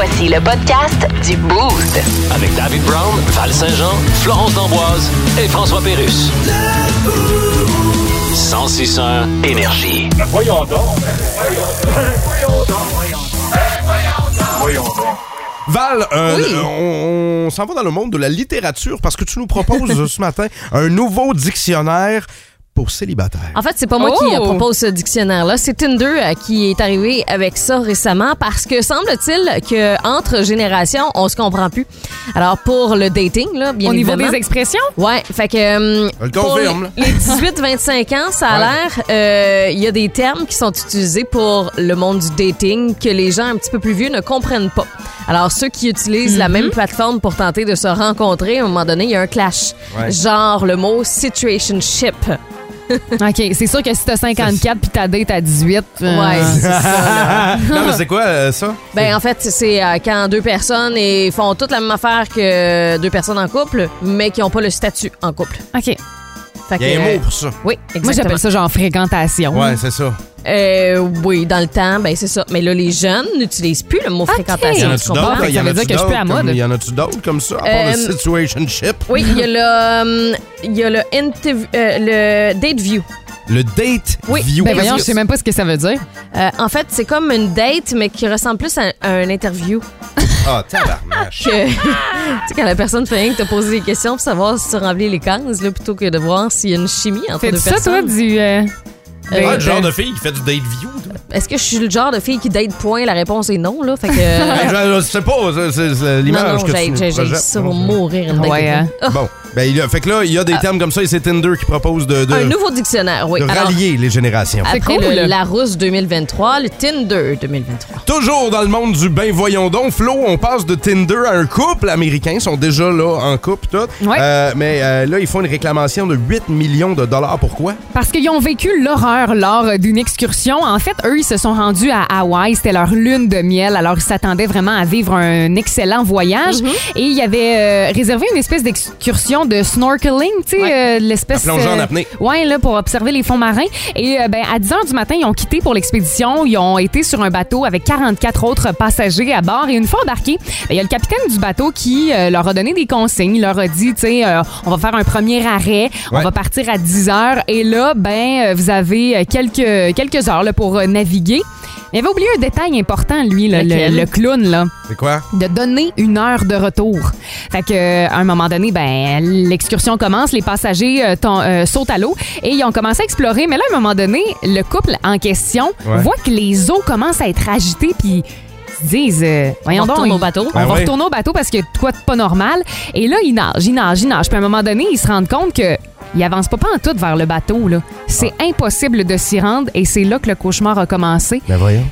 Voici le podcast du Boost. Avec David Brown, Val Saint-Jean, Florence D'Amboise et François Pérus. 1061 Énergie. Voyons donc. Voyons donc. Voyons donc. Val, euh, Oui. on, on s'en va dans le monde de la littérature parce que tu nous proposes ce matin un nouveau dictionnaire pour célibataires. En fait, c'est pas moi Oh! qui euh, propose ce dictionnaire-là. C'est Tinder euh, qui est arrivé avec ça récemment parce que semble-t-il que entre générations, on se comprend plus. Alors pour le dating, là, bien Au niveau des expressions? Ouais, fait que euh, le pour confirme, les, les 18-25 ans, ça a Ouais. l'air, euh, il y a des termes qui sont utilisés pour le monde du dating que les gens un petit peu plus vieux ne comprennent pas. Alors ceux qui utilisent la même plateforme pour tenter de se rencontrer, à un moment donné, il y a un clash. Ouais. Genre le mot situationship. OK, c'est sûr que si t'as 54 puis ta date à 18... euh, Ouais, c'est ça. là. non, mais c'est quoi euh, ça? Ben en fait, c'est euh, quand deux personnes et font toute la même affaire que deux personnes en couple, mais qui n'ont pas le statut en couple. OK. Fait Il y a un mot pour ça. Oui, exactement. Moi, j'appelle ça genre fréquentation. Ouais, c'est ça. Euh, oui, dans le temps, ben c'est ça. Mais là, les jeunes n'utilisent plus le mot Y fréquentation. en tu a-tu comprends? d'autres? Ça Y en veut a-tu dire que je suis plus à d'autres mode. comme- Y en a-tu d'autres comme ça? À part Euh, le situationship? Oui, il y a le, euh, il y a le, interv- euh, le date view. Le date Oui. view. Ben voyons, je sais même pas ce que ça veut dire. Euh, en fait, c'est comme une date, mais qui ressemble plus à, à un interview. Ah, tabarnache. Que, tu sais, quand la personne fait rien que te poser des questions pour savoir si tu remplis les cases, là, plutôt que de voir s'il y a une chimie entre deux ça, toi, personnes. du... euh, Euh, Ah, le genre de fille qui fait du date view. toi? Est-ce que je suis le genre de fille qui date point? La réponse est non, là. Fait que. Ben, je, je sais pas, c'est- c'est c'est non, l'image non, que j'ai tu j'ai- j'ai projettes. ça pour mourir une date. Ouais, hein. Ah, Bon, ben, il y a- fait que là, il y a des termes comme ça et c'est Tinder qui propose de, de, Un nouveau dictionnaire, oui. de Alors, rallier les générations. C'est après cool. le Larousse 2023, le Tinder 2023. Toujours dans le monde du ben voyons donc, Flo, on passe de Tinder à un couple américain, ils sont déjà là en couple tout. Ouais. Euh, mais euh, là, ils font une réclamation de 8 millions de dollars. Pourquoi? Parce qu'ils ont vécu l'horreur lors d'une excursion. En fait, eux, ils se sont rendus à Hawaï. C'était leur lune de miel. Alors, ils s'attendaient vraiment à vivre un excellent voyage. Et ils avaient euh, réservé une espèce d'excursion de snorkeling, tu sais, euh, l'espèce... Plonger en apnée. Ouais, là, pour observer les fonds marins. Et euh, ben, à 10 h du matin, ils ont quitté pour l'expédition. Ils ont été sur un bateau avec 44 autres passagers à bord. Et une fois embarqués, ben, il y a le capitaine du bateau qui euh, leur a donné des consignes. Il leur a dit, tu sais, euh, on va faire un premier arrêt. On va partir à 10 heures. Et là, ben, euh, vous avez euh, quelques, quelques heures là, pour euh, naviguer. Il avait oublié un détail important, lui, là, le, Lequel? le clown, là C'est quoi? de donner une heure de retour. Fait que euh, à un moment donné, ben l'excursion commence, les passagers euh, ton- euh, sautent à l'eau et ils ont commencé à explorer. Mais là, à un moment donné, le couple en question Ouais. voit que les eaux commencent à être agitées puis ils se disent euh, voyons On donc, retourne ils- au bateau. On Ben va ouais. retourner au bateau parce que quoi de pas normal. Et là, ils nagent, ils nagent, ils nagent. Puis à un moment donné, ils se rendent compte que ils avancent pas, pas en tout vers le bateau. là. C'est Ah. impossible de s'y rendre et c'est là que le cauchemar a commencé. Ben voyons.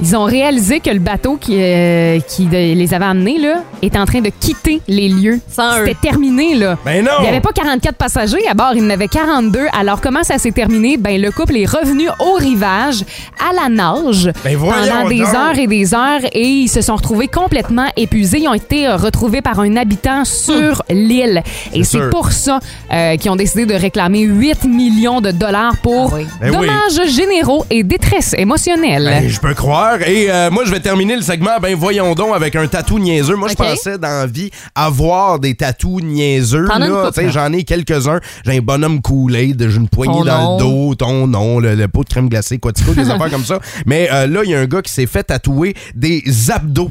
Ils ont réalisé que le bateau qui, euh, qui de- les avait amenés là, était en train de quitter les lieux. Sans eux. C'était terminé. Là. Ben non! Il n'y avait pas 44 passagers à bord, il y en avait 42. Alors, comment ça s'est terminé? Ben, le couple est revenu au rivage, à la nage, Ben voyons pendant des donc. heures et des heures, et ils se sont retrouvés complètement épuisés. Ils ont été euh, retrouvés par un habitant sur l'île. Et C'est c'est sûr. pour ça euh, qu'ils ont décidé de réclamer 8 millions de dollars pour Ah oui. Ben oui. dommages généraux et détresse émotionnelle. Ben, je peux croire. Et euh, moi, je vais terminer le segment, ben voyons donc, avec un tatou niaiseux. Moi, je pensais dans la vie avoir des tatous niaiseux. T'en as une là. couple, Tu sais, là. J'en ai quelques-uns. J'ai un bonhomme Kool-Aid, j'ai une poignée Ton dans le dos, ton nom, le, le pot de crème glacée, quoi, des affaires comme ça. Mais euh, là, il y a un gars qui s'est fait tatouer des abdos.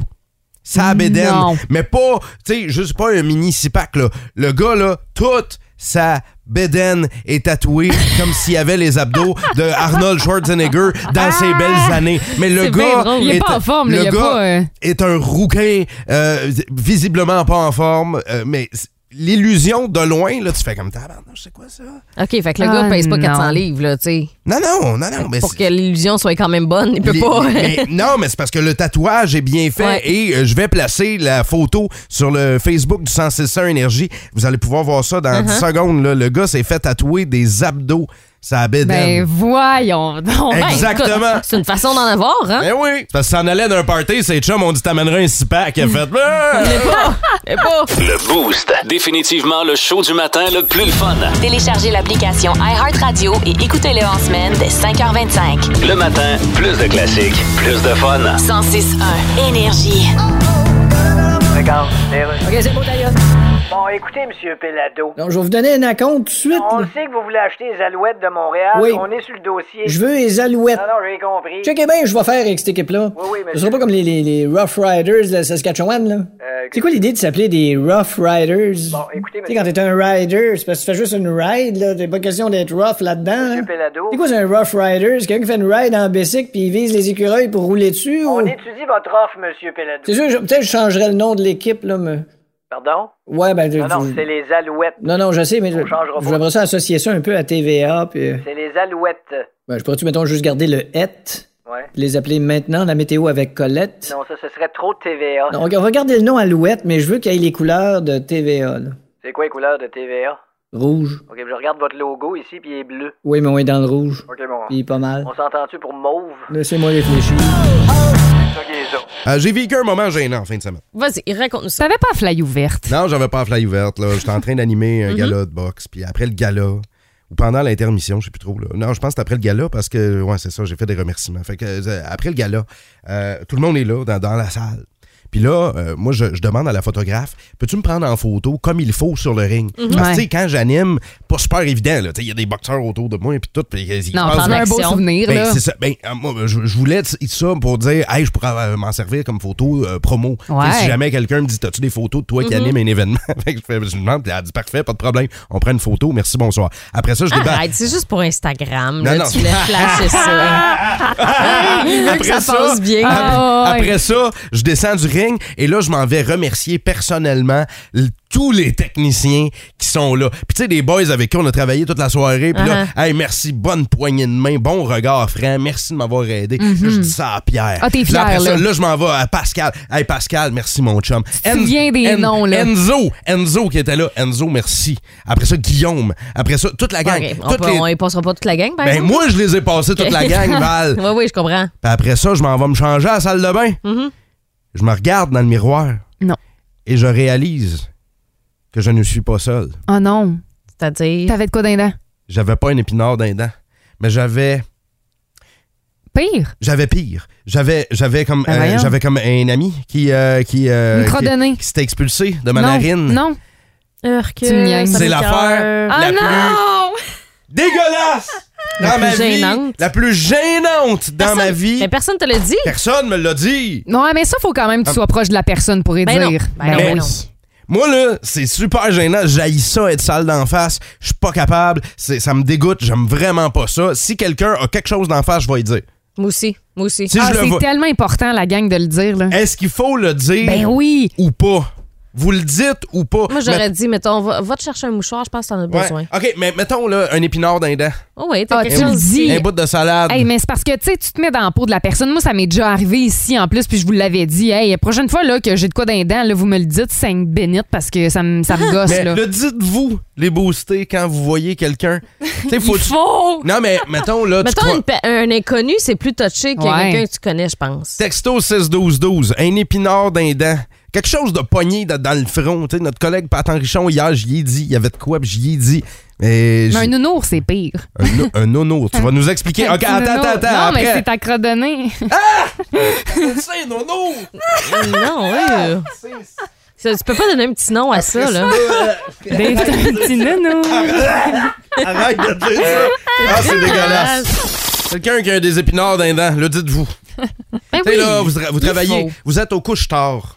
Ça bédaine. Non. Mais pas, tu sais, juste pas un mini six-pack, là. Le gars, là, toute sa bédaine est tatouée comme s'il y avait les abdos de Arnold Schwarzenegger dans ses belles années. Mais le gars. Il est pas en forme, là, le il y a gars pas, euh, est un rouquin, euh, visiblement pas en forme, euh, mais l'illusion de loin, là, tu fais comme tabarnak, c'est quoi ça? OK, fait que le Ah, gars pèse pas non. 400 livres, là, tu sais. Non, non, non, non. Mais Pour c'est- que l'illusion soit quand même bonne, il peut les- pas. mais non, mais c'est parce que le tatouage est bien fait Ouais. et euh, je vais placer la photo sur le Facebook du 161 Énergie. Vous allez pouvoir voir ça dans Uh-huh. 10 secondes. là. Le gars s'est fait tatouer des abdos. Ça Ben bédaine. voyons donc. Ben, Exactement. C'est une façon d'en avoir, hein? Ben oui. C'est Parce que s'en allait d'un party, ses chums ont dit t'amènerais un six-pack. Il a fait. Ah! Le Boost. Définitivement le show du matin le plus le fun. Téléchargez l'application iHeartRadio et écoutez-le en semaine dès 5h25. Le matin, plus de classiques, plus de fun. 106.1 Énergie. OK, c'est beau d'ailleurs. Bon, écoutez, Monsieur Pelado. Donc, je vais vous donner un acompte tout de suite. On là. sait que vous voulez acheter les alouettes de Montréal. Oui. On est sur le dossier. Je veux les alouettes. Non, non, j'ai compris. Checkez bien, je vais faire avec cette équipe-là. Oui, oui, Ce monsieur. sera pas comme les, les, les Rough Riders de Saskatchewan, là. Euh, C'est quoi l'idée de s'appeler des Rough Riders? Bon, écoutez, Tu sais, quand t'es un rider, c'est parce que tu fais juste une ride, là. T'as pas question d'être rough là-dedans. Monsieur. Pelado. C'est quoi, c'est un Rough Rider? C'est quelqu'un qui fait une ride en bicycle puis il vise les écureuils pour rouler dessus? On ou- étudie votre offre, Monsieur Pelado. C'est sûr, je- peut-être que je changerais le nom de l'équipe, là, mais... Pardon? Ouais, ben... Non, non, c'est les alouettes. non, non, je sais, mais je- j'aimerais ça associer ça un peu à TVA, puis... euh, C'est les alouettes. Ben, je pourrais-tu, mettons, juste garder le « et », Ouais. les appeler maintenant la météo avec Colette? Non, ça, ce serait trop TVA. Non, on va garder le nom Alouette, mais je veux qu'il y ait les couleurs de TVA, là. C'est quoi les couleurs de TVA? Rouge. Ok, je regarde votre logo ici, puis il est bleu. Oui, mais on est dans le rouge. Ok, bon. Puis pas mal. On s'entend-tu pour mauve? Laissez-moi réfléchir. Euh, J'ai vécu un moment gênant en fin de semaine. Vas-y, raconte-nous ça. T'avais pas fly ouverte? Non, j'avais pas fly ouverte. là. J'étais en train d'animer Mhm. un gala de boxe. Puis après le gala, ou pendant l'intermission, je sais plus trop. Là. Non, je pense que c'est après le gala parce que, ouais, c'est ça, j'ai fait des remerciements. Fait que, euh, après le gala, euh, tout le monde est là, dans, dans la salle. Puis là, euh, moi, je, je demande à la photographe, peux-tu me prendre en photo comme il faut sur le ring? Parce que, tu sais, quand j'anime, pas super évident, là. Tu sais, il y a des boxeurs autour de moi et puis tout. Ils Non, t'en un beau souvenir, ben, là. c'est ça. Ben, euh, moi, je, je voulais ça pour dire, hey, je pourrais euh, m'en servir comme photo euh, promo. Ouais. Si jamais quelqu'un me dit, t'as-tu des photos de toi qui anime un événement? fait que je, fais, je lui demande, puis elle dit, parfait, pas de problème. On prend une photo, merci, bonsoir. Après ça, je débarque. Arrête, c'est juste pour Instagram. Non, là, non. Tu voulais flasher ça. Il veut que ça passe bien. Ah, ouais. Après ça, je descends du ring et là, je m'en vais remercier personnellement tous les techniciens qui sont là. Puis tu sais, des boys avec qui on a travaillé toute la soirée. Puis là, Uh-huh. hey, merci, bonne poignée de main, bon regard franc, merci de m'avoir aidé. Là, je dis ça à Pierre. Ah, t'es Puis là, après fier, ça, là. là, je m'en vais à Pascal. Hey, Pascal, merci mon chum. te souviens des noms, là. Enzo, Enzo qui était là. Enzo, merci. Après ça, Guillaume. Après ça, toute la gang. On, peut- les- on y passera pas toute la gang, par Ben, exemple? moi, je les ai passés toute la gang, Val. Oui, oui, je comprends. Puis après ça, je m'en vais me changer à la salle de bain. Mhm. Je me regarde dans le miroir. Non. Et je réalise que je ne suis pas seul. Oh non. C'est-à-dire? T'avais de quoi d'un dent? J'avais pas un épinard d'un dent, mais j'avais Pire? j'avais pire. J'avais j'avais comme Ben euh, voyons. j'avais comme un ami qui euh, qui euh, Une qui, s'était expulsé de ma non. narine. Non. Urk, Tu me niaises. ça C'est l'affaire Ah la plus non! dégueulasse La dans plus ma vie, gênante. la plus gênante dans Personne- ma vie. Mais personne te l'a dit. Personne me l'a dit. Non, mais ça, faut quand même que tu sois proche de la personne pour y Ben non. dire. Ben non, ben non. Moi, là, c'est super gênant. J'haïs ça, être sale d'en face. Je suis pas capable. C'est- Ça me dégoûte. J'aime vraiment pas ça. Si quelqu'un a quelque chose d'en face, je vais y dire. Moi aussi. Moi aussi. Si Ah, je le c'est vois. tellement important, la gang, de le dire. Là. Est-ce qu'il faut le dire Ben oui. ou pas? Vous le dites ou pas? Moi, j'aurais Mais- dit, mettons, va, va te chercher un mouchoir, je pense que t'en as Ouais. besoin. OK, mais mettons là, un épinard d'un dent. Oh, oui, t'as Ah, quelque tu le chose dis. Un bout de salade. Hey, mais c'est parce que tu sais, tu te mets dans la peau de la personne. Moi, ça m'est déjà arrivé ici en plus, puis je vous l'avais dit. Hey, la prochaine fois là, que j'ai de quoi d'un dent, là, vous me le dites, c'est une bénite parce que ça me, ça me gosse. mais là. le dites-vous, les boostés, quand vous voyez quelqu'un. Tu sais, faut. Il faut! Non, mais mettons là, tu Mettons, crois- une pe- un inconnu, c'est plus touché que Ouais. quelqu'un que tu connais, je pense. Texto 6-12-12, un épinard d'un dent. Quelque chose de pogné dans, dans le front. Tu sais, notre collègue Pat Richon, hier, j'y ai dit. Il y avait de quoi, puis j'y ai dit. Mais Mais un nounours, c'est pire. un, no- un nono. Tu vas nous expliquer. OK, attends, nounours. attends, attends. Non, mais c'est ta crodonnée. C'est un nono. non, oui. Ça, tu peux pas donner un petit nom à ça, là. Des petits nounous. Arrête de dire ça. Ah, c'est dégueulasse. Quelqu'un qui a des épinards d'un dent, le dites-vous. Ben Tu sais, oui. là, vous, tra- vous Il travaillez, vous êtes au couche-tard,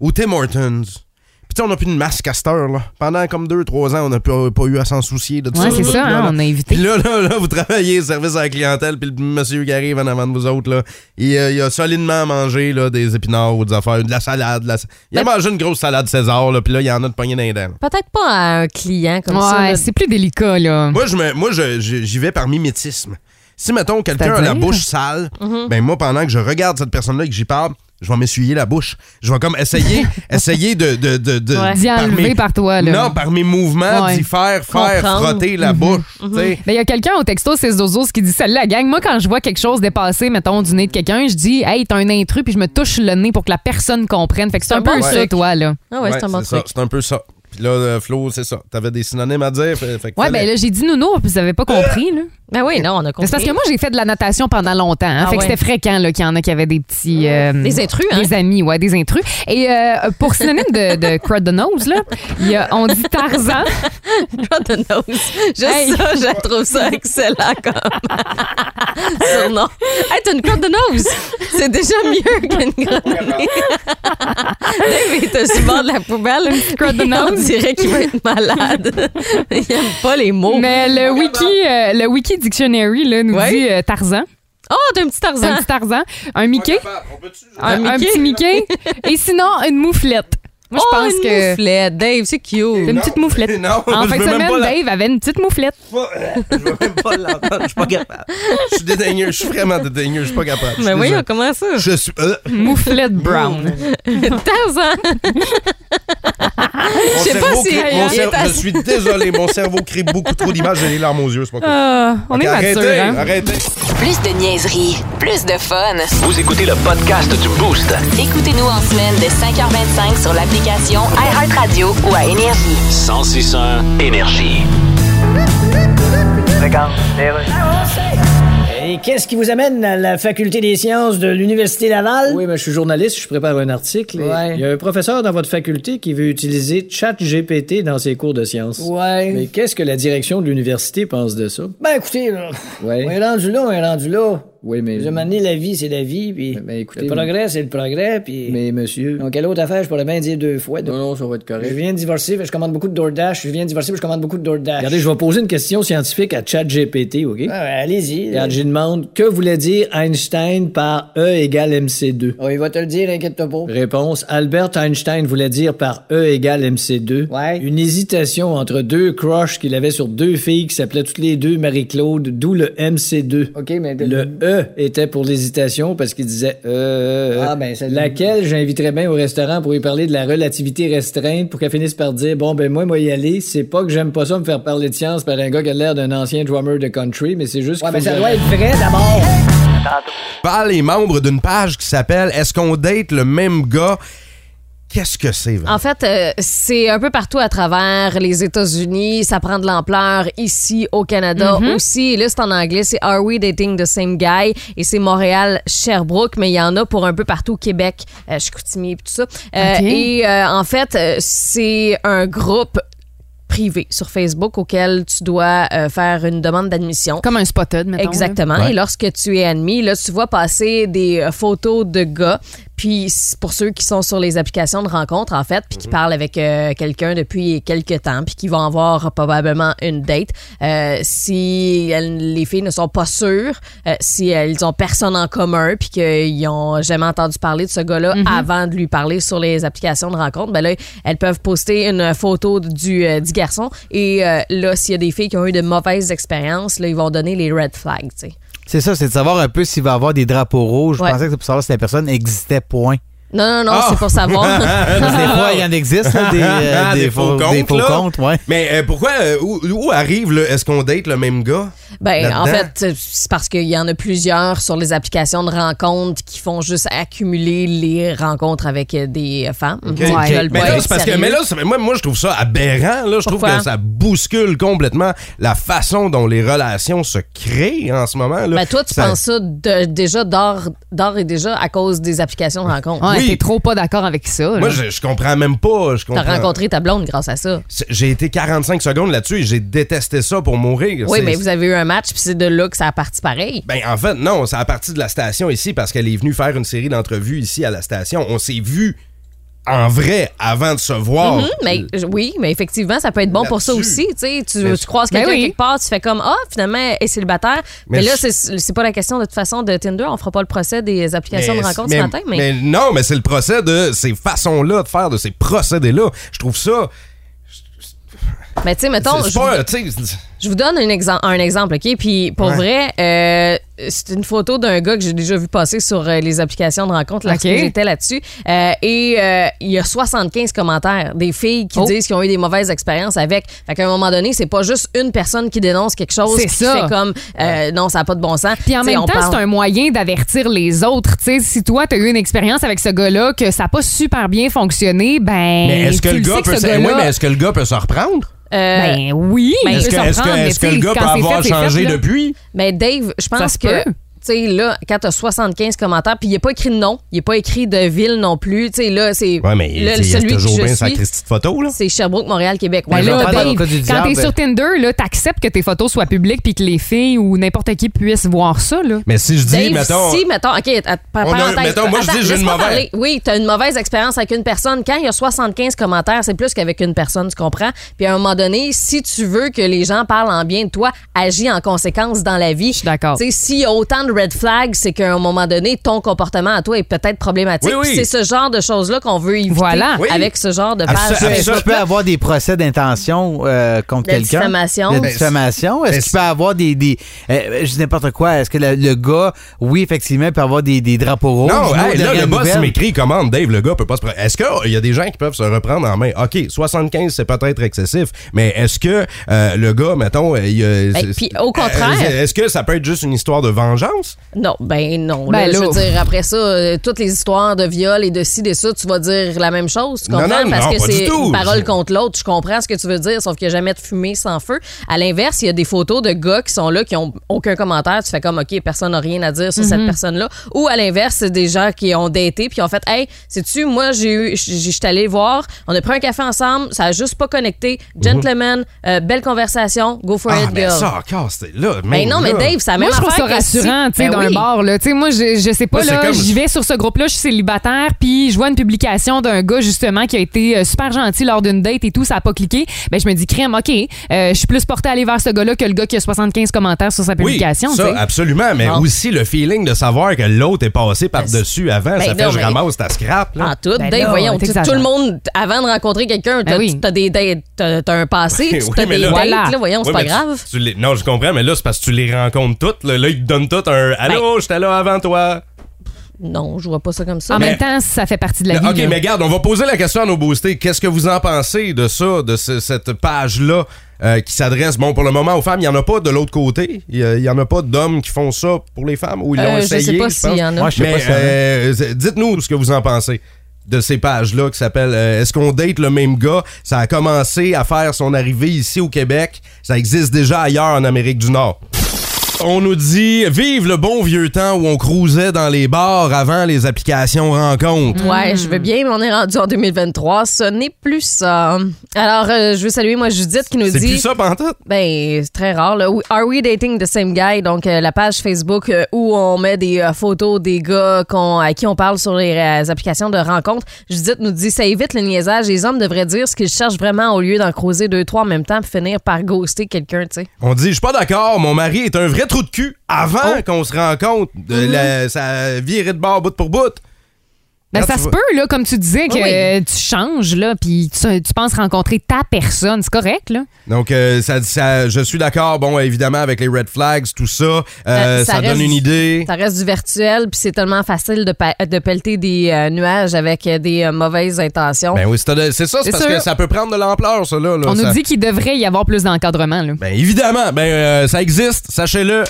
ou Tim Hortons. Puis, tu sais, on n'a plus de masque à cette heure, là. Pendant comme deux, trois ans, on n'a pas, pas eu à s'en soucier de tout Ouais, ça. c'est ça, Là, hein, là. on a évité. Puis là, là, là, vous travaillez service à la clientèle, puis le monsieur qui arrive en avant de vous autres, là, il, euh, il a solidement mangé là, des épinards ou des affaires, de la salade. de la- Il a Mais- mangé une grosse salade César, là, puis là, il y en a de pogné dans les dents. Peut-être pas à un client comme ça. Ouais, c'est plus délicat, là. Moi, je me, moi je- je- j'y vais par mimétisme. Si, mettons, quelqu'un a la bouche sale, Mm-hmm. ben moi, pendant que je regarde cette personne-là et que j'y parle, je vais m'essuyer la bouche. Je vais comme essayer, essayer de... de, de, de Ouais. D'y par enlever mes- par toi, là. Non, par mes mouvements, Ouais. d'y faire, faire Comprendre. frotter la bouche. tu sais. Ben, il y a quelqu'un au texto 6 12 qui dit Salut la gang, moi quand je vois quelque chose dépasser, mettons, du nez de quelqu'un, je dis Hey, t'as un intrus, puis je me touche le nez pour que la personne comprenne. Fait que c'est un peu un ça, truc. toi, là. Ah ouais, c'est un bon ça, truc. c'est un peu ça. Puis là, euh, Flo, c'est ça. T'avais des synonymes à dire. Fait, fait que Ouais, ben là, j'ai dit nounou, puis vous avez pas compris, là. Ben oui, non, on a compris. C'est parce que moi, j'ai fait de la natation pendant longtemps. hein. Ah fait que c'était fréquent là, qu'il y en a qui avaient des petits. euh, Des intrus, hein? Des amis, ouais, des intrus. Et euh, pour synonyme de, de crud the nose, là, il y a- on dit Tarzan. Crotte de nose. Juste Hey. ça, je trouve ça excellent comme surnom. Hey, t'as une crotte de nose! C'est déjà mieux qu'une crotte de nez. Dave au bord de la poubelle. crotte de On nose. dirait qu'il va être malade. Il aime pas les mots. Mais le wiki, euh, le wiki dictionary là, nous Ouais. dit euh, Tarzan. Oh, t'as un petit Un Tarzan. petit Tarzan. Un Mickey. Un, Un un Mickey? petit Mickey. Et sinon, une mouflette. Moi, je oh, pense une que. mouflette. Dave, c'est cute. C'est une petite mouflette. Non, En je fin de semaine, la- Dave avait une petite mouflette. Je veux même pas l'entendre. Je suis pas capable. Je suis dédaigneux. Je suis vraiment dédaigneux. Je suis pas capable. Je suis Mais voyons, désolé. comment ça? Je suis. euh, Mouflette brown. Tarzan. mon sais pas cerveau si- mon assez- Je suis désolé. Mon cerveau crée beaucoup trop d'images. J'ai les larmes aux yeux. C'est pas cool. Ah, on est arrêtez, mature, hein? arrêtez. Plus de niaiserie, plus de fun. Vous écoutez le podcast du Boost. Écoutez-nous en semaine de 5h25 sur l'application iHeartRadio ou à Énergie. 1061 Énergie. Et qu'est-ce qui vous amène à la faculté des sciences de l'Université Laval? Oui, mais je suis journaliste, je prépare un article. Ouais. Il y a un professeur dans votre faculté qui veut utiliser ChatGPT dans ses cours de sciences. Ouais. Mais qu'est-ce que la direction de l'université pense de ça? Ben écoutez, là, Ouais. on est rendu là, on est rendu là. Oui, mais. Je la vie, c'est la vie, puis écoutez, le progrès, c'est le progrès, puis... Mais monsieur. Donc, quelle autre affaire, je pourrais bien dire deux fois. Non, non, ça va être Je correct. viens de divorcer, je commande beaucoup de DoorDash. Je viens de divorcer, je commande beaucoup de DoorDash. Regardez, je vais poser une question scientifique à ChatGPT, OK? Ouais, ouais, allez-y. Regarde, je demande que voulait dire Einstein par E égale MC2? Oh, il va te le dire, inquiète-toi pas. Réponse Albert Einstein voulait dire par E égale MC2. Ouais. Une hésitation entre deux crushs qu'il avait sur deux filles qui s'appelaient toutes les deux Marie-Claude, d'où le MC2. OK, mais... Le E était pour l'hésitation parce qu'il disait euh, euh, Ah, ben, c'est- laquelle? J'inviterais bien au restaurant pour lui parler de la relativité restreinte pour qu'elle finisse par dire bon ben moi moi y aller c'est pas que j'aime pas ça me faire parler de science par un gars qui a l'air d'un ancien drummer de country mais c'est juste Ouais, mais ça doit je- être vrai, d'abord. Par les membres d'une page qui s'appelle Est-ce qu'on date le même gars? Qu'est-ce que c'est, Val? En fait, euh, c'est un peu partout à travers les États-Unis. Ça prend de l'ampleur ici au Canada aussi. Et là, c'est en anglais. C'est Are we dating the same guy? Et c'est Montréal, Sherbrooke, mais il y en a pour un peu partout, Québec, euh, Chicoutimi, tout ça. Euh. Et euh, en fait, c'est un groupe privé sur Facebook auquel tu dois euh, faire une demande d'admission. Comme un spotted, mettons. Exactement. Ouais. Et lorsque tu es admis, là, tu vois passer des photos de gars. Puis pour ceux qui sont sur les applications de rencontres, en fait, puis qui parlent avec euh, quelqu'un depuis quelques temps, puis qui vont avoir probablement une date, euh, si elles- les filles ne sont pas sûres, euh, si elles ont personne en commun, puis qu'ils ont jamais entendu parler de ce gars-là avant de lui parler sur les applications de rencontres, ben là, elles peuvent poster une photo du, du garçon. Et là, s'il y a des filles qui ont eu de mauvaises expériences, là, ils vont donner les red flags, tu sais. C'est ça, c'est de savoir un peu s'il va y avoir des drapeaux rouges. Ouais. Je pensais que c'est pour savoir si la personne existait, point. Non, non, non, Ah! c'est pour savoir. Parce que des fois, il y en existe, là, des, euh, Ah, des faux, des faux comptes, ouais. Mais euh, pourquoi, euh, où, où arrive le Est-ce qu'on date le même gars? Ben, en fait, c'est parce qu'il y en a plusieurs sur les applications de rencontres qui font juste accumuler les rencontres avec euh, des femmes. Mais là, parce que mais là, c'est- moi, moi, je trouve ça aberrant. Là. Je trouve Pourquoi? que ça bouscule complètement la façon dont les relations se créent en ce moment. Là. Ben, toi, tu Ça- penses ça de- déjà d'or, d'or et déjà à cause des applications de rencontres. Ouais, Oui. t'es trop pas d'accord avec ça. là. Moi, je, je comprends même pas. Je T'as rencontré ta blonde grâce à ça. C'est- J'ai été 45 secondes là-dessus et j'ai détesté ça pour mourir. Oui, C'est- mais vous avez eu un match, puis c'est de là que ça a parti pareil. Ben, en fait, non, c'est à partir de la station ici parce qu'elle est venue faire une série d'entrevues ici à la station. On s'est vu en vrai avant de se voir. Mhm, mais oui, mais effectivement, ça peut être bon pour ça aussi. Tu, sais, tu, croises Ben quelqu'un oui. quelque part, tu fais comme Ah, finalement, elle est célibataire. Mais, Mais là, je- c'est c'est pas la question de toute façon de Tinder. On fera pas le procès des applications de rencontres mais- ce matin. Mais, non, mais c'est le procès de ces façons-là de faire, de ces procédés-là. Je trouve ça. mais tu sais, mettons, c'est pas, Je vous donne un, exem- un exemple, OK? Puis pour Ouais. vrai, euh, c'est une photo d'un gars que j'ai déjà vu passer sur euh, les applications de rencontres lorsque j'étais là-dessus. Euh, et euh, il y a 75 commentaires des filles qui Oh. disent qu'ils ont eu des mauvaises expériences avec. Fait qu'à un moment donné, c'est pas juste une personne qui dénonce quelque chose C'est qui ça. fait comme euh, non, ça n'a pas de bon sens. Puis en T'sais, même temps, parle- c'est un moyen d'avertir les autres. Tu sais, si toi, tu as eu une expérience avec ce gars-là, que ça n'a pas super bien fonctionné, ben. Mais est-ce que le gars peut ce se- oui, mais est-ce que le gars peut se reprendre? Euh, Ben oui, Ben, il Est-ce que, que- est-ce que le gars peut avoir changé depuis? Mais Dave, je pense se que. Tu sais, là, quand t'as 75 commentaires, puis il n'est pas écrit de nom, il n'est pas écrit de ville non plus. Tu sais, là, c'est. Ouais, mais là, il y a celui que toujours je bien sa photo, là. C'est Sherbrooke, Montréal, Québec. Ouais, là, Dave, quand t'es sur Tinder, là, t'acceptes que tes photos soient publiques puis que les filles ou n'importe qui puissent voir ça, là. Mais si je dis, Dave, mettons. si, mettons, OK, a- mettons, moi, je dis, j'ai une mauvaise- parler. Oui, tu as une mauvaise expérience avec une personne. Quand il y a 75 commentaires, c'est plus qu'avec une personne, tu comprends? Puis à un moment donné, si tu veux que les gens parlent en bien de toi, agis en conséquence dans la vie. Je suis d'accord. Tu sais, s'il y a autant de red flags, c'est qu'à un moment donné, ton comportement à toi est peut-être problématique. Oui, oui. Puis C'est ce genre de choses-là qu'on veut éviter Voilà. Oui. avec ce genre de page. Est-ce que je peux avoir des procès d'intention euh, contre quelqu'un? diffamation. De Ben, diffamation. Est-ce ben, qu'il peut avoir des. des euh, je dis n'importe quoi. Est-ce que le, le gars, oui, effectivement, il peut avoir des, des drapeaux rouges? Non, hey, là, le boss m'écrit, commande, Dave, le gars peut pas se. Est-ce qu'il y a des gens qui peuvent se reprendre en main? OK, 75, c'est peut-être excessif, mais est-ce que euh, le gars, mettons, euh, il, euh, Ben, puis, au contraire- euh, Est-ce que ça peut être juste une histoire de vengeance? Non, ben non. Ben là, je veux dire, après ça, euh, toutes les histoires de viol et de ci, de ça, tu vas dire la même chose. Tu comprends? non, Parce non, que c'est une parole contre l'autre. Je comprends ce que tu veux dire, sauf qu'il n'y a jamais de fumée sans feu. À l'inverse, il y a des photos de gars qui sont là, qui ont aucun commentaire. Tu fais comme, OK, personne n'a rien à dire sur cette personne-là. Ou à l'inverse, c'est des gens qui ont daté puis qui ont fait, Hey, sais-tu, moi, j'ai eu, j'étais allé voir, on a pris un café ensemble, ça a juste pas connecté. Gentleman, euh, belle conversation, go for Mhm. Ah, it, mais girl. ça encore, c'était là. Ben même non, mais. Dave, ça a Moi, même je trouve ça rassurant, tu sais, Ben d'un oui. bar, là. Tu sais, moi, je, je sais pas, Moi, là, comme- vais sur ce groupe-là, je suis célibataire, puis je vois une publication d'un gars, justement, qui a été euh, super gentil lors d'une date et tout, ça a pas cliqué. Ben, je me dis, crème, OK, euh, je suis plus porté à aller vers ce gars-là que le gars qui a 75 commentaires sur sa publication, oui, ça, absolument, mais Bon. aussi le feeling de savoir que l'autre est passé par-dessus avant, ben ça fait non, je mais- ramasse ta scrap. Là. En tout, Ben Dave, là, voyons, tout, le monde, avant de rencontrer quelqu'un, t'as Ben oui. des dates, t'as un passé, tu t'as des là- dates, Voilà. là, voyons, c'est pas grave. non, je comprends, mais là, c'est parce que tu les rencontres toutes. Là, Là, ils te donnent tout un Allô, Ben- j'étais là avant toi. Non, je vois pas ça comme ça. En mais- même temps, ça fait partie de la vie. OK, là. mais regarde, on va poser la question à nos boostés. Qu'est-ce que vous en pensez de ça, de ce- cette page-là euh, qui s'adresse, bon, pour le moment aux femmes? Il n'y en a pas de l'autre côté? Il n'y en a pas d'hommes qui font ça pour les femmes ou ils l'ont Euh, je essayé. sais pas s'il y en a. Moi, je sais Mais pas ça. euh, dites-nous ce que vous en pensez de ces pages-là qui s'appellent euh, Est-ce qu'on date le même gars? Ça a commencé à faire son arrivée ici au Québec. Ça existe déjà ailleurs en Amérique du Nord. On nous dit vive le bon vieux temps où on cruisait dans les bars avant les applications rencontres. Ouais, je veux bien, mais on est rendu en 2023. Ce n'est plus ça. Alors, euh, je veux saluer, moi, Judith qui nous C'est dit. plus ça, pantoute? Ben, c'est très rare. Là. Are we dating the same guy? Donc, euh, la page Facebook euh, où on met des photos des gars qu'on- à qui on parle sur les applications de rencontres. Judith nous dit ça évite le niaisage. Les hommes devraient dire ce qu'ils cherchent vraiment au lieu d'en croiser deux, trois en même temps puis finir par ghoster quelqu'un, tu sais. On dit, je suis pas d'accord, mon mari est un vrai trou de cul avant Oh. qu'on se rencontre. De Mm-hmm. la- ça virait de bord bout pour bout. Ben, ça se peut, là, comme tu disais, que Oui. euh, tu changes, là, puis tu, tu penses rencontrer ta personne. C'est correct, là? Donc, euh, ça, ça- je suis d'accord, bon, évidemment, avec les red flags, tout ça. Euh, Euh, ça ça donne une idée. Ça reste du virtuel puis c'est tellement facile de, pa- de pelleter des euh, nuages avec des euh, mauvaises intentions. Ben oui, c'est ça, c'est C'est parce sûr. que ça peut prendre de l'ampleur, ça, là. là, On ça- nous dit qu'il devrait y avoir plus d'encadrement, là. Ben évidemment, ben euh, ça existe, sachez-le.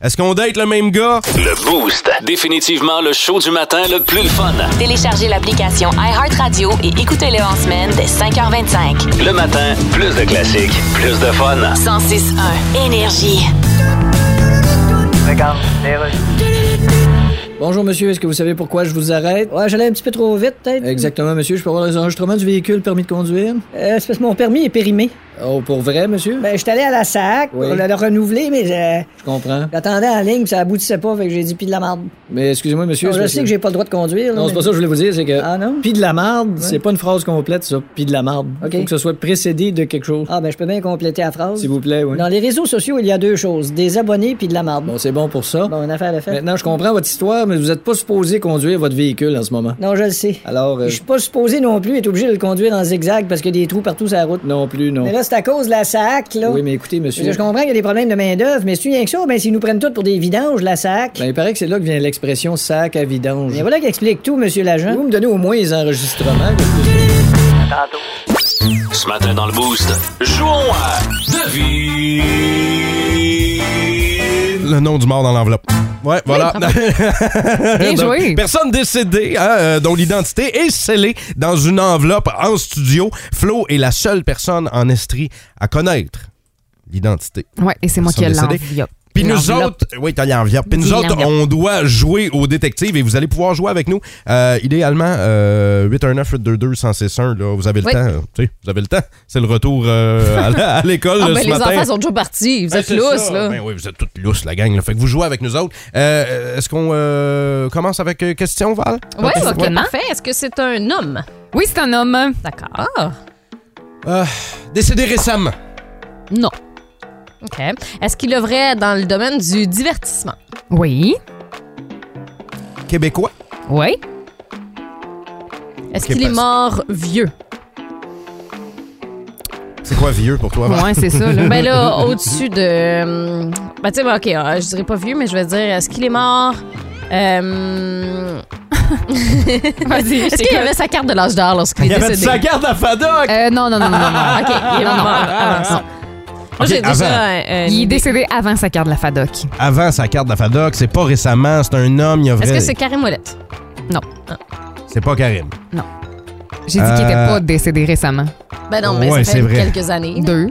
Est-ce qu'on date le même gars? Le Boost. Définitivement le show du matin le plus le fun. Téléchargez l'application iHeartRadio et écoutez-le en semaine dès 5h25. Le matin, plus de classiques, plus de fun. 106.1 Énergie. Regarde. Bonjour, monsieur. Est-ce que vous savez pourquoi je vous arrête? Ouais, j'allais un petit peu trop vite, peut-être. Exactement, monsieur. Je peux avoir les enregistrements du véhicule, permis de conduire? Euh, c'est parce que mon permis est périmé. Oh, pour vrai, monsieur? Ben, je suis allé à la SAC Oui. pour le renouveler, mais euh, Je comprends. j'attendais en ligne, puis ça aboutissait pas, fait que j'ai dit pis de la marde. Mais excusez-moi, monsieur. Je sais que j'ai pas le droit de conduire. là, Non, c'est pas ça que je voulais vous dire, c'est que. Ah non? Pis de la marde, c'est pas une phrase complète, ça. Pis de la marde. OK. Faut que ce soit précédé de quelque chose. Ah, ben, je peux bien compléter la phrase. S'il vous plaît, oui. Dans les réseaux sociaux, il y a deux choses des abonnés puis de la marde. Bon, c'est bon pour ça. Bon, une affaire de fait. Maintenant, je comprends votre histoire, mais vous êtes pas supposé conduire votre véhicule en ce moment. Non, je le sais. Alors, euh, Je suis pas supposé non plus être obligé de le conduire en zigzag parce qu'il y a des trous partout sur la route. non plus, non. Mais là, c'est à cause de la SAC, là. Oui, mais écoutez, monsieur. Je comprends qu'il y a des problèmes de main-d'œuvre, mais c'est rien que ça, ben s'ils nous prennent tout pour des vidanges, la SAC. Ben, il paraît que c'est là que vient l'expression sac à vidange. Mais voilà qui explique tout, monsieur l'agent. Vous me donnez au moins les enregistrements. Ce matin dans le Boost, jouons à Devine. Le nom du mort dans l'enveloppe. Ouais, voilà. Bien Donc, joué. Personne décédée, hein, euh, dont l'identité est scellée dans une enveloppe en studio. Flo est la seule personne en Estrie à connaître l'identité. Ouais, et c'est moi qui ai l'enveloppe. Puis nous autres, oui, t'as l'enveloppe. Puis nous autres, on doit jouer au détective et vous allez pouvoir jouer avec nous. Euh, idéalement, euh, 819 822 161 là, vous avez le Oui. temps. euh, tu sais, vous avez le temps. C'est le retour euh, à la- à l'école Ah, là, ben, ce les matin. enfants sont déjà partis. Vous Ben, êtes c'est lousses, ça. là. Ben oui, vous êtes toutes lousses, la gang. là. Fait que vous jouez avec nous autres. Euh, Est-ce qu'on euh, commence avec euh, question, Val? Oui, ok, Ouais. parfait. Est-ce que c'est un homme? Oui, c'est un homme. D'accord. Euh, décédé récemment. Non. OK. Est-ce qu'il œuvrait dans le domaine du divertissement? Oui. Québécois? Oui. Est-ce Ok, qu'il est mort vieux? C'est quoi vieux pour toi, Val? Ouais, c'est ça. Là. Ben là, au-dessus de. hum, Ben, tu sais, ben, OK, euh, je dirais pas vieux, mais je vais dire, est-ce qu'il est mort. euh, Vas-y, Est-ce qu'il avait sa carte de l'âge d'or lorsqu'il Il est avait de décédé? sa carte à FADOC! Euh, non, non, non, non, non. non. OK, il est Non, non. mort avant ça. Moi, j'ai déjà. un Il est idée. décédé avant sa carte de la FADOC. Avant sa carte de la FADOC, c'est pas récemment, c'est un homme, il y a Est-ce vrai. que c'est Karim Ouellette? C'est pas Karim. J'ai dit qu'il était Euh, pas décédé récemment. Ben non, mais Ouais, ça c'est fait vrai. quelques années. Deux.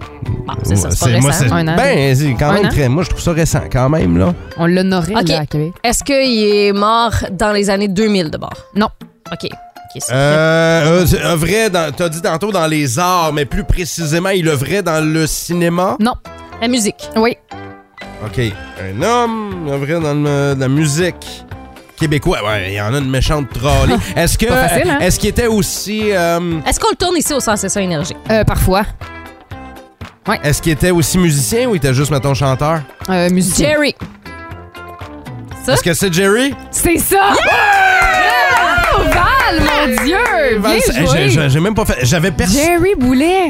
Bon, c'est ça, c'est pas moi, récent. c'est- Un an. Ben, c'est quand Un même an. très. Moi, je trouve ça récent quand même, là. On l'honorait Ok. là, à Québec. Est-ce qu'il est mort dans les années 2000 de bord? Non. OK. C'est Euh, euh, œuvrait dans, t'as dit tantôt dans les arts, mais plus précisément, il œuvrait dans le cinéma? Non. La musique. Oui. OK. Un homme œuvrait dans le- la musique québécoise. Ouais, il y en a une méchante trolley. Est-ce que. Pas facile, hein? Est-ce qu'il était aussi. euh, Est-ce qu'on le tourne ici au sens c'est ça énergie? Euh, parfois. est-ce qu'il était aussi musicien ou il était juste, mettons, chanteur? Euh, musicien. Jerry. Ça? Est-ce que c'est Jerry? C'est ça! Oh, Dieu! Bien joué! j'ai- même pas fait. J'avais personne. Jerry Boulet!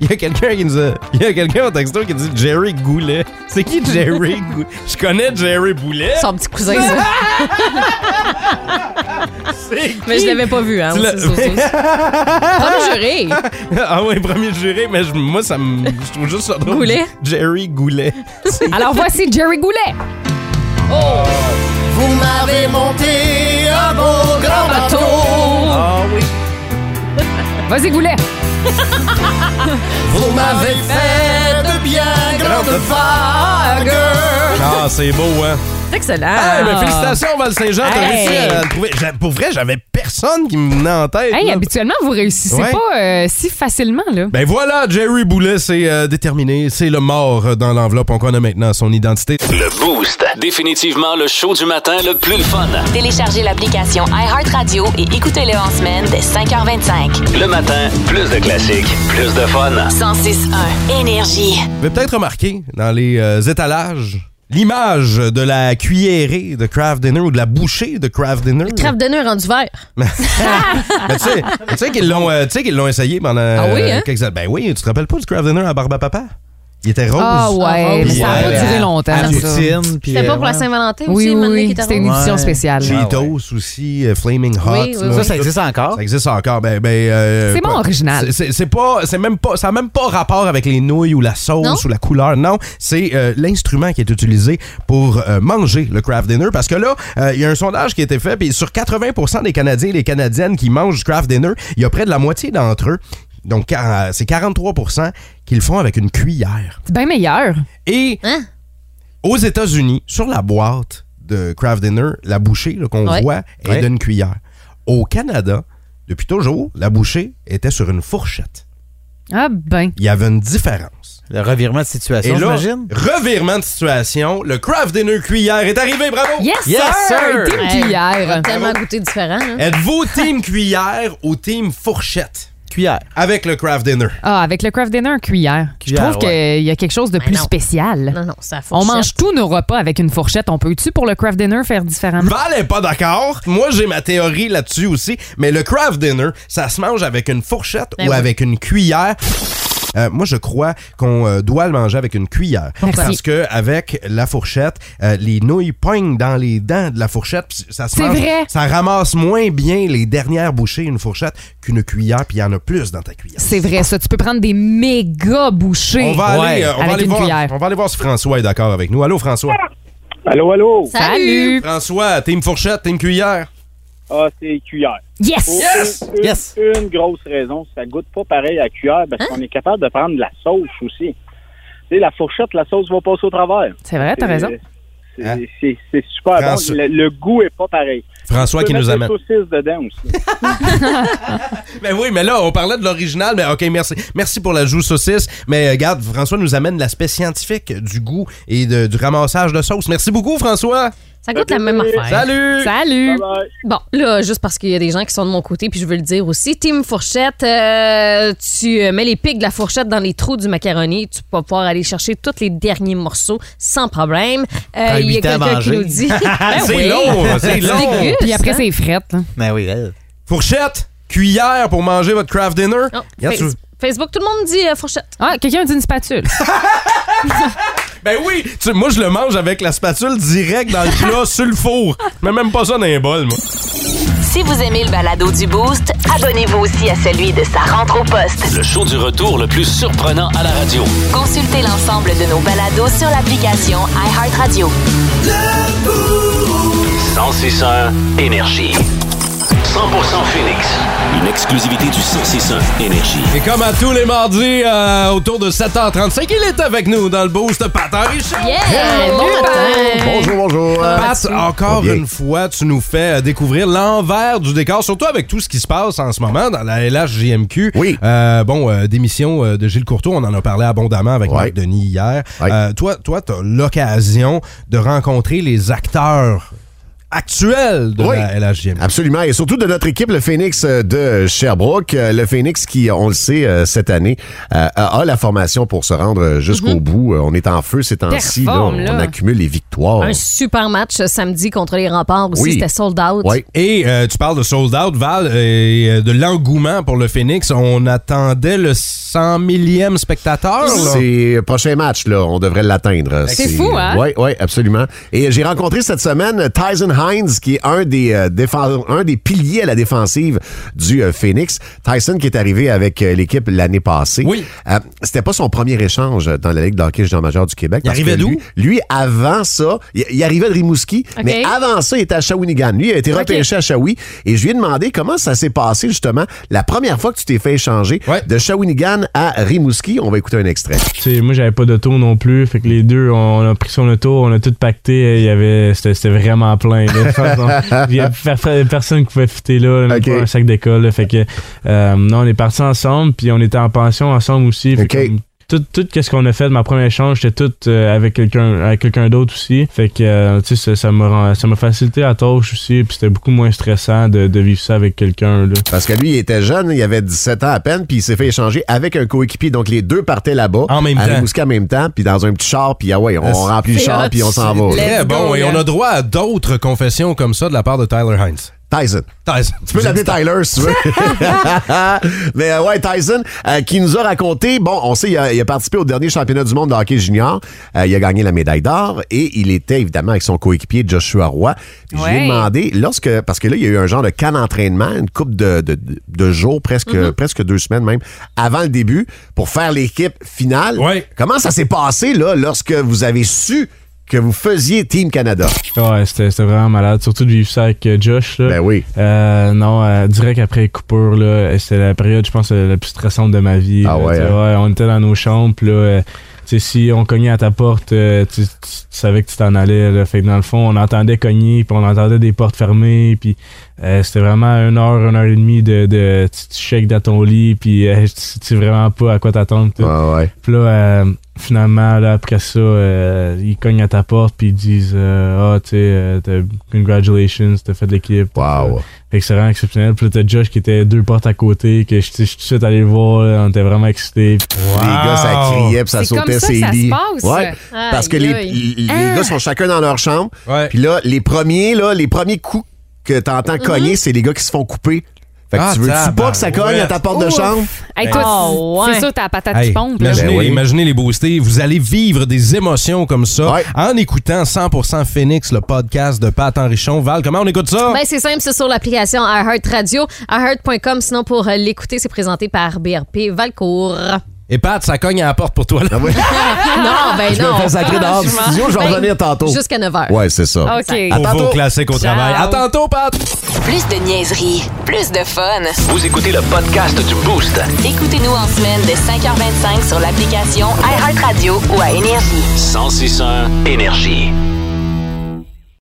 Il y a quelqu'un qui nous a. Il y a quelqu'un au texto qui dit Jerry Goulet. C'est qui Jerry Goulet? Je connais Jerry Boulet. Son petit cousin, ça. C'est qui? Mais je l'avais pas vu, hein. Tu l'as- juré. ah ouais, premier juré, mais je- moi, ça me. Je trouve juste ça drôle. Goulet? Jerry Goulet. Alors voici Jerry Goulet! Vous m'avez monté un beau grand bateau. Ah oui. Vas-y, Goulet! Vous m'avez fait de bien grandes vagues. Ah, c'est beau, hein? C'est excellent. Ah, ben, félicitations, Val Saint-Jean. T'as Hey. réussi à le trouver. J'a- Pour vrai, j'avais personne qui me venait en tête. Hey, là. habituellement, vous réussissez Ouais. pas euh, si facilement, là. Ben voilà, Jerry Boulet, c'est euh, déterminé. C'est le mort euh, dans l'enveloppe. On connaît maintenant son identité. Le Boost. Définitivement le show du matin le plus le fun. Téléchargez l'application iHeartRadio et écoutez-le en semaine dès 5h25. Le matin, plus de classiques, plus de fun. 106.1 Énergie. Vous avez peut-être remarqué dans les euh, étalages l'image de la cuillerée de Kraft Dinner ou de la bouchée de Kraft Dinner. De nœud rendu vert. Mais tu sais, tu sais qu'ils l'ont, euh, tu sais qu'ils l'ont essayé pendant Ah oui, euh, hein? quelques années. Ben oui, tu te rappelles pas du Kraft Dinner à Barbe à Papa? Il était rose. Ah ouais, mais ça a pas duré longtemps, poutine, C'était pas euh, pour la ouais. Saint-Valentin aussi, oui, c'était une édition Ouais. spéciale. Cheetos aussi, euh, Flaming Hot. Oui, oui, là. Ça, ça existe encore? Ça existe encore. Ben, ben, euh, C'est bon, quoi. original. C'est- pas, c'est même pas, ça n'a même pas rapport avec les nouilles ou la sauce Non? ou la couleur. Non, c'est euh, l'instrument qui est utilisé pour euh, manger le craft dinner. Parce que là, euh, il y a un sondage qui a été fait, puis sur 80% des Canadiens et des Canadiennes qui mangent du craft dinner, il y a près de la moitié d'entre eux. Donc, quar- c'est 43% qui le font avec une cuillère. C'est bien meilleur. Et Hein? aux États-Unis, sur la boîte de Kraft Dinner, la bouchée qu'on Ouais. voit est Ouais. d'une cuillère. Au Canada, depuis toujours, la bouchée était sur une fourchette. Ah ben. Il y avait une différence. Le revirement de Et situation, là, j'imagine? revirement de situation, le Kraft Dinner cuillère est arrivé, bravo! Yes, Yes, sir! sir! Team cuillère. Tellement goûté différent. hein. Êtes-vous team cuillère ou team fourchette? Cuillère. avec le Kraft Dinner? Ah, avec le craft dinner, cuillère. Je trouve qu'il y a quelque chose de Ben plus non. spécial. Non, non, ça On mange tous nos repas avec une fourchette. On peut-tu pour le craft dinner faire différemment? Val est pas d'accord. Moi, j'ai ma théorie là-dessus aussi. Mais le Kraft Dinner, ça se mange avec une fourchette Ben ou oui. avec une cuillère. Euh, moi, je crois qu'on euh, doit le manger avec une cuillère. Merci. Parce que avec la fourchette, euh, les nouilles poignent dans les dents de la fourchette. Ça se C'est mange- vrai. Ça ramasse moins bien les dernières bouchées une fourchette qu'une cuillère, puis il y en a plus dans ta cuillère. C'est vrai, ça. Tu peux prendre des méga bouchées. On va, aller, euh, on, va avec aller une voir, cuillère. on va aller voir si François est d'accord avec nous. Allô, François? Allô, allô? Salut! François, t'es une fourchette, t'es une cuillère? Ah, c'est cuillère. Yes! Pour Yes! Une, Yes! une grosse raison, ça goûte pas pareil à cuillère parce qu'on est capable de prendre de la sauce aussi. Tu sais, la fourchette, la sauce va passer au travers. C'est vrai, t'as raison. C'est Hein? super François- bon. Le, le goût est pas pareil. François qui nous amène. des saucisses dedans aussi. Ben oui, mais là, on parlait de l'original, mais OK, merci. Merci pour la joue saucisse. Mais euh, regarde, François nous amène l'aspect scientifique du goût et de- du ramassage de sauce. Merci beaucoup, François. Ça goûte la même affaire. Salut! Salut! Bye bye. Bon, là, juste parce qu'il y a des gens qui sont de mon côté, puis je veux le dire aussi. Team Fourchette, euh, tu euh, mets les pics de la fourchette dans les trous du macaroni. Tu vas pouvoir aller chercher tous les derniers morceaux sans problème. Euh, Il y a quelqu'un qui nous dit. Ben c'est oui. long, c'est long. déguste, Puis après, hein? c'est frette. là. Ben oui, elle. Fourchette, cuillère pour manger votre craft dinner. Oh, Regarde, Face- tu- Facebook, tout le monde dit euh, fourchette. Ah, quelqu'un dit une spatule. Ben oui, tu- moi je le mange avec la spatule direct dans le plat sur le four. Mets même pas ça dans un bol, moi. Si vous aimez le balado du Boost, abonnez-vous aussi à celui de sa rentre au poste. Le show du retour le plus surprenant à la radio. Consultez l'ensemble de nos balados sur l'application iHeartRadio. 1061 Énergie. 100% Phoenix. Une exclusivité du 1061 Énergie. Et comme à tous les mardis, euh, autour de 7h35, il est avec nous dans le boost, Pat Henry Show. Yeah! Bon matin! Bonjour, bonjour. Pat, encore Bien. une fois, tu nous fais euh, découvrir l'envers du décor, surtout avec tout ce qui se passe en ce moment dans la LHJMQ. Oui. Euh, bon, euh, démission euh, de Gilles Courteau, on en a parlé abondamment avec Ouais. Marc Denis hier. Ouais. Euh, toi, toi, tu as l'occasion de rencontrer les acteurs actuels de Oui. la LHJMQ. Absolument. Et surtout de notre équipe, le Phoenix euh, de Sherbrooke. Euh, Le Phoenix qui, on le sait, euh, cette année, euh, a la formation pour se rendre euh, jusqu'au bout. Euh, On est en feu ces temps-ci. On accumule les victoires. Un super match euh, samedi contre les remparts aussi. Oui. C'était sold out. Oui. Et euh, tu parles de sold out, Val, et euh, de l'engouement pour le Phoenix. On attendait le 100 millième spectateur. là. C'est le prochain match, là. On devrait l'atteindre. C'est fou, hein? Oui, oui, absolument. Et j'ai rencontré cette semaine Tyson Hines, qui est un des, euh, un des piliers à la défensive du euh, Phoenix. Tyson qui est arrivé avec euh, l'équipe l'année passée. Oui. Euh, C'était pas son premier échange dans la Ligue d'hockey junior majeur du Québec. Il arrivait d'où? Lui, lui, avant ça, il, il arrivait de Rimouski, OK. mais avant ça, il était à Shawinigan. Lui, il a été repêché à Shawi. Et je lui ai demandé comment ça s'est passé, justement, la première fois que tu t'es fait échanger Ouais. de Shawinigan à Rimouski. On va écouter un extrait. T'sais, moi j'avais pas d'auto non plus fait que les deux on a pris son auto on a tout pacté il y avait c'était c'était vraiment plein il y a per- per- personne qui pouvait fitter là même Ok. pas un sac d'école fait que euh, non on est partis ensemble puis on était en pension ensemble aussi. Comme, tout, tout qu'est-ce qu'on a fait de ma première échange c'était tout euh, avec quelqu'un avec quelqu'un d'autre aussi fait que euh, tu sais ça- m'a rend- ça m'a facilité la tâche aussi puis c'était beaucoup moins stressant de, de vivre ça avec quelqu'un là Parce que lui, il était jeune, il avait 17 ans à peine, puis il s'est fait échanger avec un coéquipier. Donc, les deux partaient là-bas. En même à temps. Rimouski en même temps, puis dans un petit char, puis ah ouais, on remplit le char, puis on s'en va. Très bon. Et on a droit à d'autres confessions comme ça de la part de Tyler Hines. Tyson. Tyson. Tu peux l'appeler Tyler si tu veux. Mais euh, ouais, Tyson, euh, qui nous a raconté, bon, on sait, il a, il a participé au dernier championnat du monde de hockey junior. Euh, il a gagné la médaille d'or et il était évidemment avec son coéquipier Joshua Roy. Puis Je lui ai Ouais. demandé, lorsque, parce que là, il y a eu un genre de camp d'entraînement, une coupe de, de, de jours, presque, presque deux semaines même, avant le début, pour faire l'équipe finale. Ouais. Comment ça s'est passé, là, lorsque vous avez su que vous faisiez Team Canada? Ouais, c'était c'était vraiment malade. Surtout de vivre ça avec euh, Josh. Là. Ben oui. Euh, non, euh, direct après les coupures, là, c'était la période, je pense, euh, la plus stressante de ma vie. Ah là. ouais, hein? on était dans nos chambres, là, euh, si on cognait à ta porte, euh, tu, tu- tu savais que tu t'en allais. Là. Fait que dans le fond, on entendait cogner, puis on entendait des portes fermées, puis euh, c'était vraiment une heure, une heure et demie de, de tu, tu shakes dans ton lit, puis euh, tu tu sais vraiment pas à quoi t'attendre. tout. Ouais, ouais. Puis là, euh, finalement, là, après ça, euh, ils cognent à ta porte puis ils disent euh, Ah, tu sais, euh, congratulations, t'as fait de l'équipe. Wow. Fait que c'est vraiment exceptionnel. Puis là, t'as Josh qui était deux portes à côté, que je je suis tout de suite allé le voir, là, on était vraiment excités. Les gars, ça criait puis ça sautait ses lits. passe. Ouais. Parce que les, les Ah. gars sont chacun dans leur chambre. Ouais. Puis là, les premiers, là, les premiers coups que t'entends cogner, c'est les gars qui se font couper. Fait que Ah, tu veux-tu pas tabarouette. que ça cogne à ta porte de chambre? Hey, toi, Oh, ouais. c'est sûr, t'as la patate Hey, qui pompe. là. imaginez, Ben oui. imaginez les boostés. Vous allez vivre des émotions comme ça Ouais. en écoutant 100% Phoenix, le podcast de Pat Henrichon. Val, comment on écoute ça? Ben, c'est simple, c'est sur l'application iHeart Radio, iHeart.com. Sinon, pour euh, l'écouter, c'est présenté par BRP Valcourt. Et Pat, ça cogne à la porte pour toi. Là. non, ben Je me non. fais sacrer dehors du studio, je vais Ben, revenir tantôt. Jusqu'à 9 h. Ouais, c'est ça. OK. À tantôt. vos classiques au Ciao. travail. À tantôt, Pat! Plus de niaiserie, plus de fun. Vous écoutez le podcast du Boost. Écoutez-nous en semaine de 5h25 sur l'application iHeartRadio ou à Énergie. 1061 Énergie.